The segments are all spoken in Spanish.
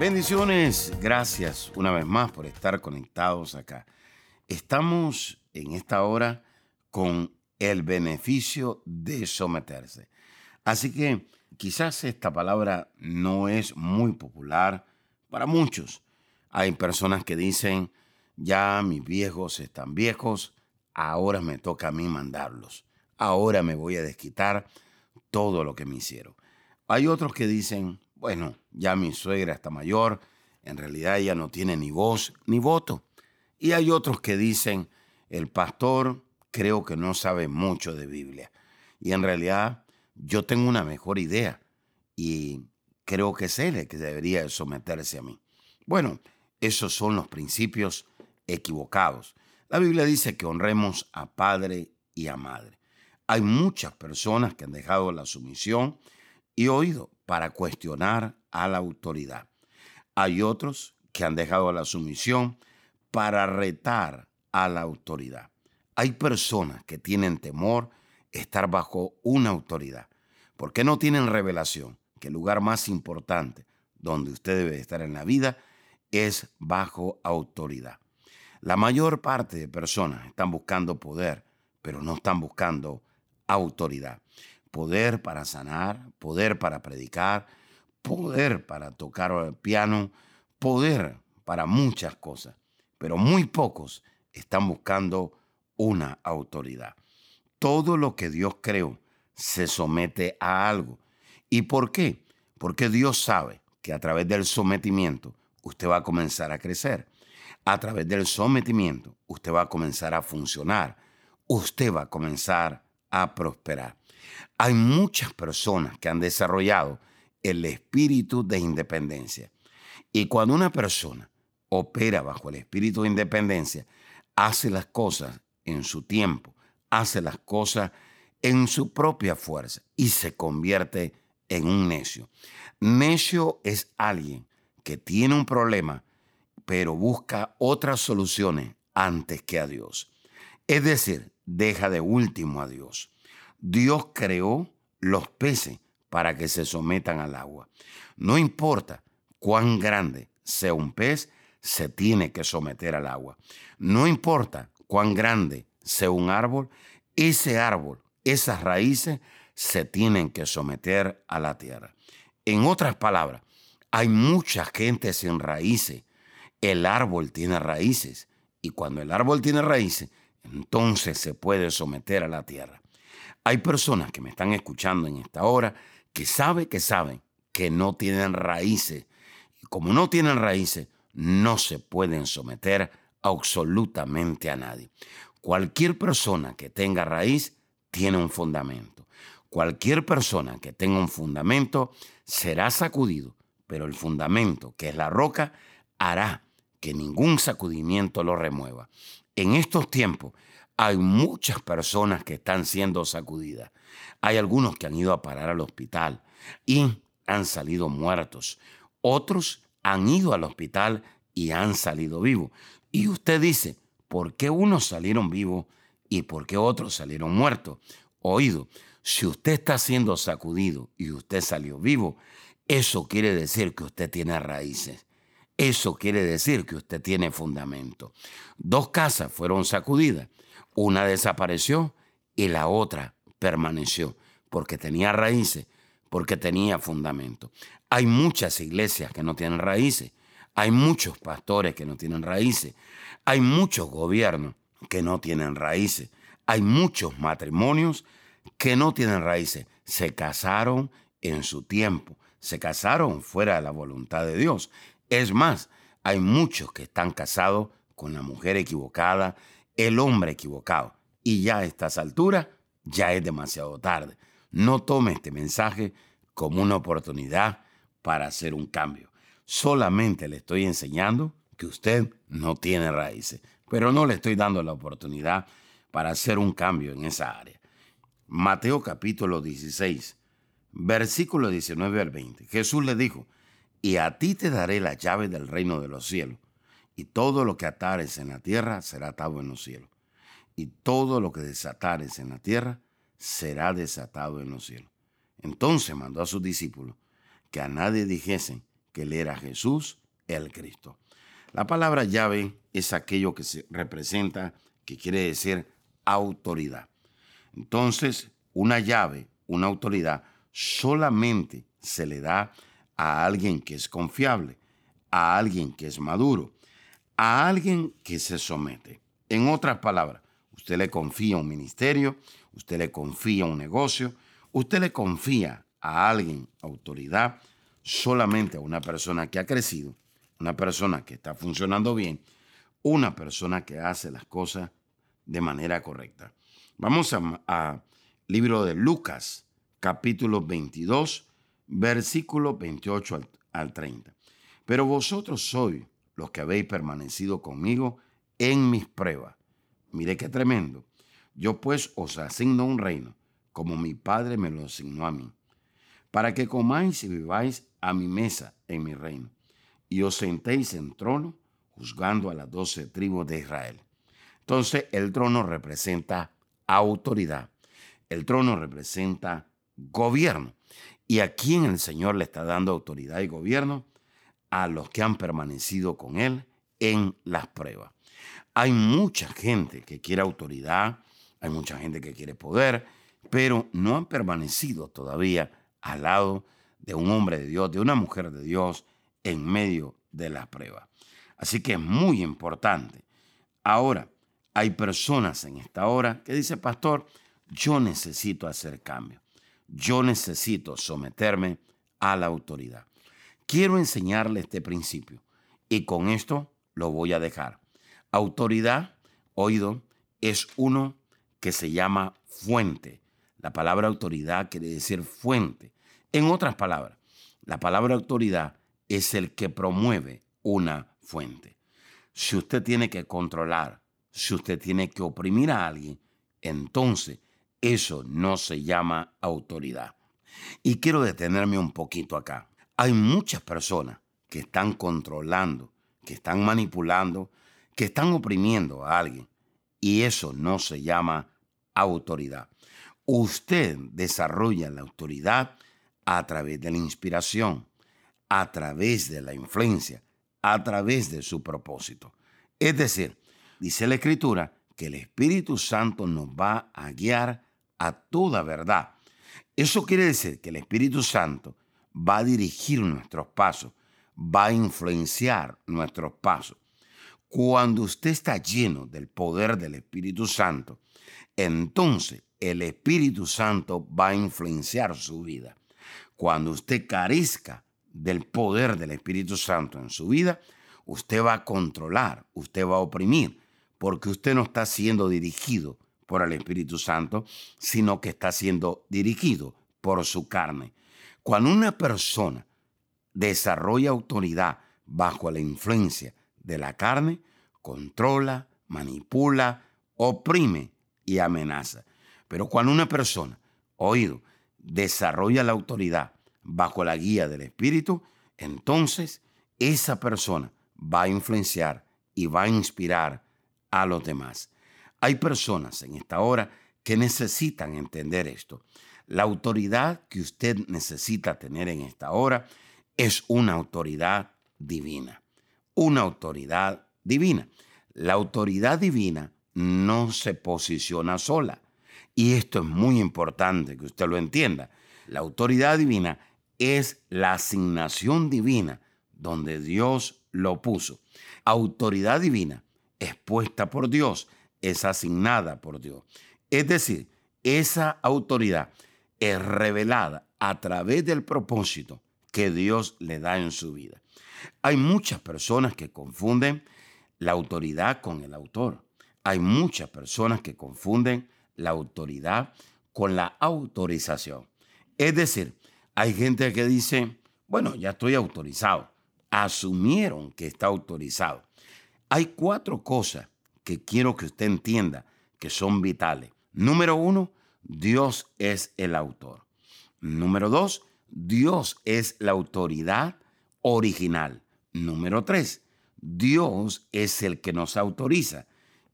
Bendiciones, gracias una vez más por estar conectados acá. Estamos en esta hora con el beneficio de someterse. Así que quizás esta palabra no es muy popular para muchos. Hay personas que dicen, ya mis viejos están viejos, ahora me toca a mí mandarlos, ahora me voy a desquitar todo lo que me hicieron. Hay otros que dicen, bueno, ya mi suegra está mayor, en realidad ella no tiene ni voz ni voto. Y hay otros que dicen, el pastor creo que no sabe mucho de Biblia. Y en realidad yo tengo una mejor idea y creo que es él el que debería someterse a mí. Bueno, esos son los principios equivocados. La Biblia dice que honremos a padre y a madre. Hay muchas personas que han dejado la sumisión y oído para cuestionar a la autoridad. Hay otros que han dejado la sumisión para retar a la autoridad. Hay personas que tienen temor estar bajo una autoridad, porque no tienen revelación que el lugar más importante donde usted debe estar en la vida es bajo autoridad. La mayor parte de personas están buscando poder, pero no están buscando autoridad poder para sanar, poder para predicar, poder para tocar el piano, poder para muchas cosas, pero muy pocos están buscando una autoridad. Todo lo que Dios creó se somete a algo. ¿Y por qué? Porque Dios sabe que a través del sometimiento usted va a comenzar a crecer. A través del sometimiento usted va a comenzar a funcionar. Usted va a comenzar a prosperar. Hay muchas personas que han desarrollado el espíritu de independencia. Y cuando una persona opera bajo el espíritu de independencia, hace las cosas en su tiempo, hace las cosas en su propia fuerza y se convierte en un necio. Necio es alguien que tiene un problema, pero busca otras soluciones antes que a Dios. Es decir, deja de último a Dios. Dios creó los peces para que se sometan al agua. No importa cuán grande sea un pez, se tiene que someter al agua. No importa cuán grande sea un árbol, ese árbol, esas raíces, se tienen que someter a la tierra. En otras palabras, hay mucha gente sin raíces. El árbol tiene raíces y cuando el árbol tiene raíces, entonces se puede someter a la tierra. Hay personas que me están escuchando en esta hora que saben que saben que no tienen raíces. Y como no tienen raíces, no se pueden someter absolutamente a nadie. Cualquier persona que tenga raíz tiene un fundamento. Cualquier persona que tenga un fundamento será sacudido, pero el fundamento, que es la roca, hará que ningún sacudimiento lo remueva. En estos tiempos hay muchas personas que están siendo sacudidas. Hay algunos que han ido a parar al hospital y han salido muertos. Otros han ido al hospital y han salido vivos. Y usted dice, ¿por qué unos salieron vivos y por qué otros salieron muertos? Oído, si usted está siendo sacudido y usted salió vivo, eso quiere decir que usted tiene raíces. Eso quiere decir que usted tiene fundamento. Dos casas fueron sacudidas una desapareció y la otra permaneció porque tenía raíces, porque tenía fundamento. Hay muchas iglesias que no tienen raíces, hay muchos pastores que no tienen raíces, hay muchos gobiernos que no tienen raíces, hay muchos matrimonios que no tienen raíces. Se casaron en su tiempo, se casaron fuera de la voluntad de Dios. Es más, hay muchos que están casados con la mujer equivocada, el hombre equivocado. Y ya a estas alturas ya es demasiado tarde. No tome este mensaje como una oportunidad para hacer un cambio. Solamente le estoy enseñando que usted no tiene raíces, pero no le estoy dando la oportunidad para hacer un cambio en esa área. Mateo capítulo 16, versículo 19 al 20. Jesús le dijo, y a ti te daré la llave del reino de los cielos, y todo lo que atares en la tierra será atado en los cielos, y todo lo que desatares en la tierra será desatado en los cielos. Entonces mandó a sus discípulos que a nadie dijesen que él era Jesús el Cristo. La palabra llave es aquello que se representa, que quiere decir autoridad. Entonces, una llave, una autoridad, solamente se le da a alguien que es confiable, a alguien que es maduro, a alguien que se somete. En otras palabras, usted le confía un ministerio, usted le confía un negocio, usted le confía a alguien autoridad, solamente a una persona que ha crecido, una persona que está funcionando bien, una persona que hace las cosas de manera correcta. Vamos a, libro de Lucas, capítulo 22, versículo 28 al, al 30. Pero vosotros sois los que habéis permanecido conmigo en mis pruebas. Mire qué tremendo. Yo pues os asigno un reino, como mi Padre me lo asignó a mí, para que comáis y viváis a mi mesa en mi reino, y os sentéis en trono, juzgando a las doce tribus de Israel. Entonces el trono representa autoridad, el trono representa gobierno. ¿Y a quién el Señor le está dando autoridad y gobierno? A los que han permanecido con Él en las pruebas. Hay mucha gente que quiere autoridad, hay mucha gente que quiere poder, pero no han permanecido todavía al lado de un hombre de Dios, de una mujer de Dios en medio de la prueba. Así que es muy importante. Ahora, hay personas en esta hora que dicen, pastor, yo necesito hacer cambio. Yo necesito someterme a la autoridad. Quiero enseñarle este principio y con esto lo voy a dejar. Autoridad, oído, es uno que se llama fuente. La palabra autoridad quiere decir fuente. En otras palabras, la palabra autoridad es el que promueve una fuente. Si usted tiene que controlar, si usted tiene que oprimir a alguien, entonces eso no se llama autoridad. Y quiero detenerme un poquito acá. Hay muchas personas que están controlando, que están manipulando, que están oprimiendo a alguien. Y eso no se llama autoridad. Usted desarrolla la autoridad a través de la inspiración, a través de la influencia, a través de su propósito. Es decir, dice la Escritura que el Espíritu Santo nos va a guiar a toda verdad. Eso quiere decir que el Espíritu Santo va a dirigir nuestros pasos, va a influenciar nuestros pasos. Cuando usted está lleno del poder del Espíritu Santo, entonces el Espíritu Santo va a influenciar su vida. Cuando usted carezca del poder del Espíritu Santo en su vida, usted va a controlar, usted va a oprimir, porque usted no está siendo dirigido por el Espíritu Santo, sino que está siendo dirigido por su carne. Cuando una persona desarrolla autoridad bajo la influencia de la carne, controla, manipula, oprime y amenaza. Pero cuando una persona, oído, desarrolla la autoridad bajo la guía del Espíritu, entonces esa persona va a influenciar y va a inspirar a los demás. Hay personas en esta hora que necesitan entender esto. La autoridad que usted necesita tener en esta hora es una autoridad divina. Una autoridad divina. La autoridad divina no se posiciona sola. Y esto es muy importante que usted lo entienda. La autoridad divina es la asignación divina donde Dios lo puso. Autoridad divina es puesta por Dios, es asignada por Dios. Es decir, esa autoridad es revelada a través del propósito que Dios le da en su vida. Hay muchas personas que confunden la autoridad con el autor. Hay muchas personas que confunden la autoridad con la autorización. Es decir, hay gente que dice, bueno, ya estoy autorizado. asumieron que está autorizado. Hay cuatro cosas que quiero que usted entienda que son vitales. Número uno, Dios es el autor. Número dos, Dios es la autoridad original. Número tres, Dios es el que nos autoriza.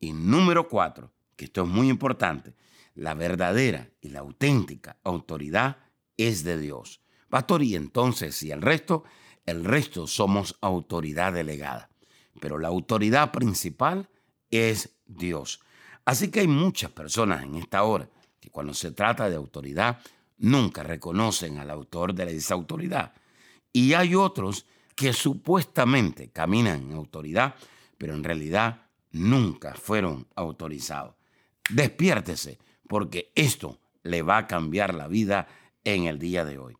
Y número cuatro, que esto es muy importante, la verdadera y la auténtica autoridad es de Dios. Pastor, y entonces, y el resto, el resto somos autoridad delegada. Pero la autoridad principal es Dios. Así que hay muchas personas en esta hora cuando se trata de autoridad nunca reconocen al autor de esa autoridad. Y hay otros que supuestamente caminan en autoridad, pero en realidad nunca fueron autorizados. Despiértese, porque esto le va a cambiar la vida en el día de hoy.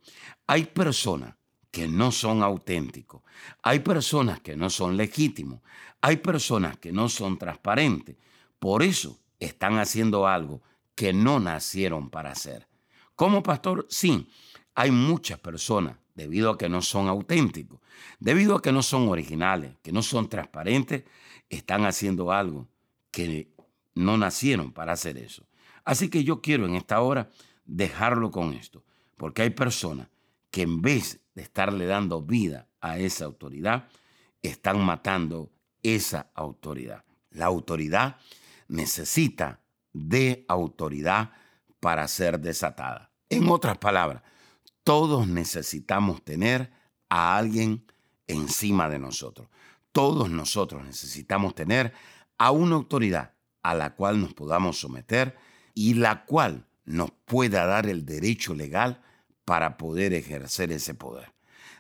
Hay personas que no son auténticos, hay personas que no son legítimos, hay personas que no son transparentes. Por eso están haciendo algo que no nacieron para hacer. Como pastor, sí, hay muchas personas, debido a que no son auténticos, debido a que no son originales, que no son transparentes, están haciendo algo que no nacieron para hacer eso. Así que yo quiero en esta hora dejarlo con esto, porque hay personas que en vez de estarle dando vida a esa autoridad, están matando esa autoridad. La autoridad necesita de autoridad para ser desatada. En otras palabras, todos necesitamos tener a alguien encima de nosotros. Todos nosotros necesitamos tener a una autoridad a la cual nos podamos someter y la cual nos pueda dar el derecho legal para poder ejercer ese poder.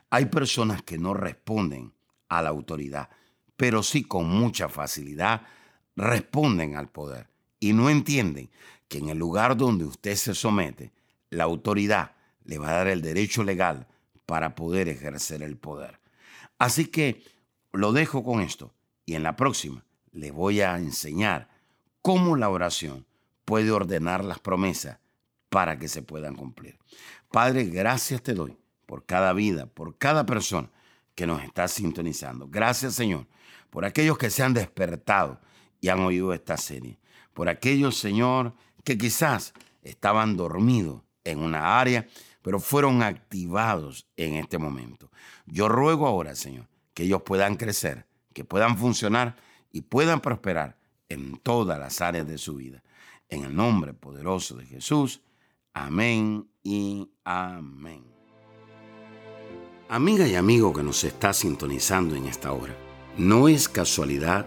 Hay personas que no responden a la autoridad, pero sí con mucha facilidad responden al poder y no entienden que en el lugar donde usted se somete, la autoridad le va a dar el derecho legal para poder ejercer el poder. Así que lo dejo con esto y en la próxima le voy a enseñar cómo la oración puede ordenar las promesas para que se puedan cumplir. Padre, gracias te doy por cada vida, por cada persona que nos está sintonizando. Gracias, Señor, por aquellos que se han despertado y han oído esta serie. Por aquellos, Señor, que quizás estaban dormidos en una área, pero fueron activados en este momento. Yo ruego ahora, Señor, que ellos puedan crecer, que puedan funcionar y puedan prosperar en todas las áreas de su vida. En el nombre poderoso de Jesús. Amén y amén. Amiga y amigo que nos está sintonizando en esta hora, no es casualidad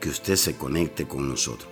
que usted se conecte con nosotros.